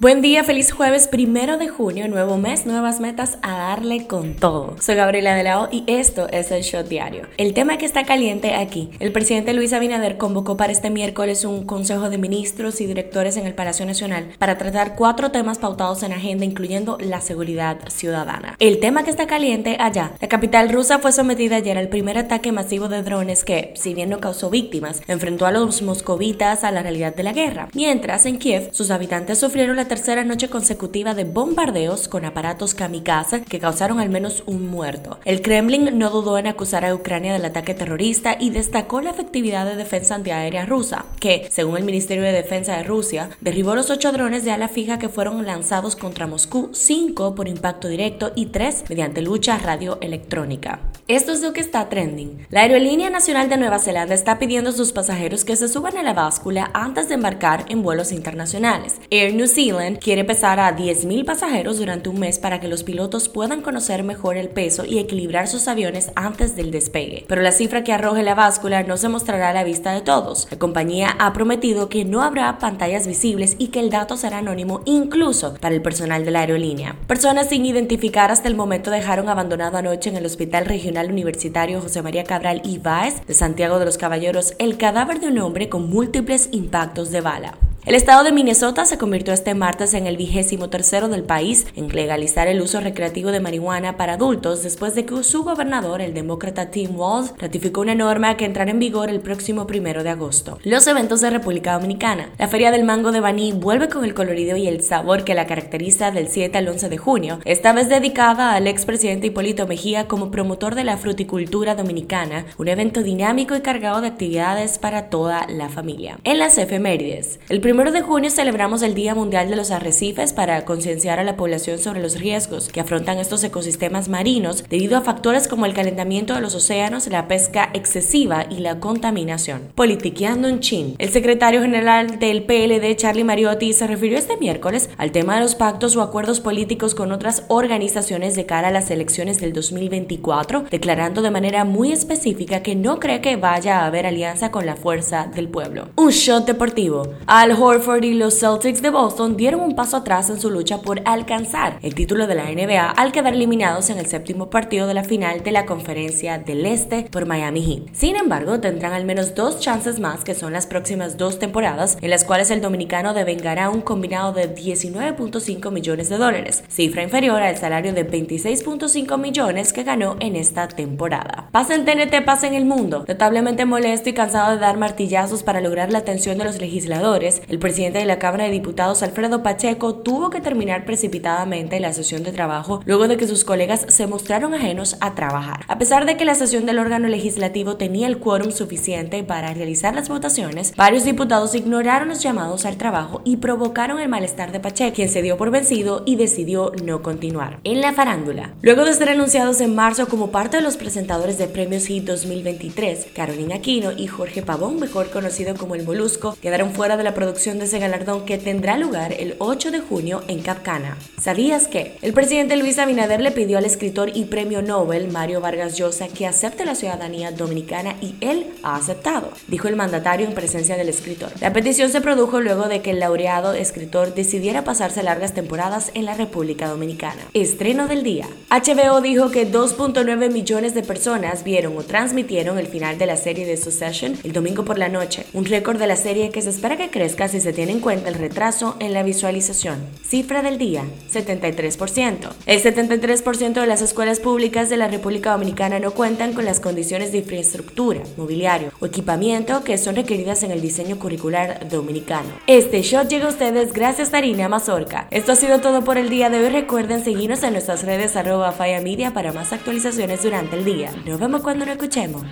Buen día, feliz jueves primero de junio, nuevo mes, nuevas metas a darle con todo. Soy Gabriela de y esto es el Shot Diario. El tema que está caliente aquí, el presidente Luis Abinader convocó para este miércoles un consejo de ministros y directores en el Palacio Nacional para tratar cuatro temas pautados en agenda, incluyendo la seguridad ciudadana. El tema que está caliente allá, la capital rusa fue sometida ayer al primer ataque masivo de drones que, si bien no causó víctimas, enfrentó a los moscovitas a la realidad de la guerra. Mientras en Kiev, sus habitantes sufrieron la tercera noche consecutiva de bombardeos con aparatos kamikaze que causaron al menos un muerto. El Kremlin no dudó en acusar a Ucrania del ataque terrorista y destacó la efectividad de defensa antiaérea rusa, que, según el Ministerio de Defensa de Rusia, derribó los ocho drones de ala fija que fueron lanzados contra Moscú, cinco por impacto directo y tres mediante lucha radioelectrónica. Esto es lo que está trending. La Aerolínea Nacional de Nueva Zelanda está pidiendo a sus pasajeros que se suban a la báscula antes de embarcar en vuelos internacionales. Air New Zealand quiere pesar a 10.000 pasajeros durante un mes para que los pilotos puedan conocer mejor el peso y equilibrar sus aviones antes del despegue. Pero la cifra que arroje la báscula no se mostrará a la vista de todos. La compañía ha prometido que no habrá pantallas visibles y que el dato será anónimo incluso para el personal de la aerolínea. Personas sin identificar hasta el momento dejaron abandonado anoche en el Hospital Regional Universitario José María Cabral Ibáez de Santiago de los Caballeros el cadáver de un hombre con múltiples impactos de bala. El estado de Minnesota se convirtió este martes en el vigésimo tercero del país en legalizar el uso recreativo de marihuana para adultos después de que su gobernador, el demócrata Tim Walz, ratificó una norma que entrará en vigor el próximo primero de agosto. Los eventos de República Dominicana. La Feria del Mango de Baní vuelve con el colorido y el sabor que la caracteriza del 7 al 11 de junio, esta vez dedicada al expresidente Hipólito Mejía como promotor de la fruticultura dominicana, un evento dinámico y cargado de actividades para toda la familia. En las efemérides, el primero de junio celebramos el Día Mundial de los Arrecifes para concienciar a la población sobre los riesgos que afrontan estos ecosistemas marinos debido a factores como el calentamiento de los océanos, la pesca excesiva y la contaminación. Politiqueando en Chin. El secretario general del PLD, Charlie Mariotti, se refirió este miércoles al tema de los pactos o acuerdos políticos con otras organizaciones de cara a las elecciones del 2024, declarando de manera muy específica que no cree que vaya a haber alianza con la fuerza del pueblo. Un shot deportivo. Al Horford y los Celtics de Boston dieron un paso atrás en su lucha por alcanzar el título de la NBA al quedar eliminados en el séptimo partido de la final de la Conferencia del Este por Miami Heat. Sin embargo, tendrán al menos dos chances más, que son las próximas dos temporadas, en las cuales el dominicano devengará un combinado de 19.5 millones de dólares, cifra inferior al salario de 26.5 millones que ganó en esta temporada. Pasa en TNT, pasa en el mundo. Notablemente molesto y cansado de dar martillazos para lograr la atención de los legisladores, el presidente de la Cámara de Diputados, Alfredo Pacheco, tuvo que terminar precipitadamente la sesión de trabajo luego de que sus colegas se mostraron ajenos a trabajar. A pesar de que la sesión del órgano legislativo tenía el quórum suficiente para realizar las votaciones, varios diputados ignoraron los llamados al trabajo y provocaron el malestar de Pacheco, quien se dio por vencido y decidió no continuar. En la farándula, luego de ser anunciados en marzo como parte de los presentadores de Premios Hit 2023, Carolina Aquino y Jorge Pavón, mejor conocido como el Molusco, quedaron fuera de la producción de ese galardón que tendrá lugar el 8 de junio en Capcana. ¿Sabías que? El presidente Luis Abinader le pidió al escritor y premio Nobel Mario Vargas Llosa que acepte la ciudadanía dominicana y él ha aceptado, dijo el mandatario en presencia del escritor. La petición se produjo luego de que el laureado escritor decidiera pasarse largas temporadas en la República Dominicana. Estreno del día. HBO dijo que 2.9 millones de personas vieron o transmitieron el final de la serie de Succession el domingo por la noche, un récord de la serie que se espera que crezca si se tiene en cuenta el retraso en la visualización. Cifra del día, 73%. El 73% de las escuelas públicas de la República Dominicana no cuentan con las condiciones de infraestructura, mobiliario o equipamiento que son requeridas en el diseño curricular dominicano. Este shot llega a ustedes gracias a Harina Mazorca. Esto ha sido todo por el día de hoy. Recuerden seguirnos en nuestras redes arroba Media para más actualizaciones durante el día. Nos vemos cuando nos escuchemos.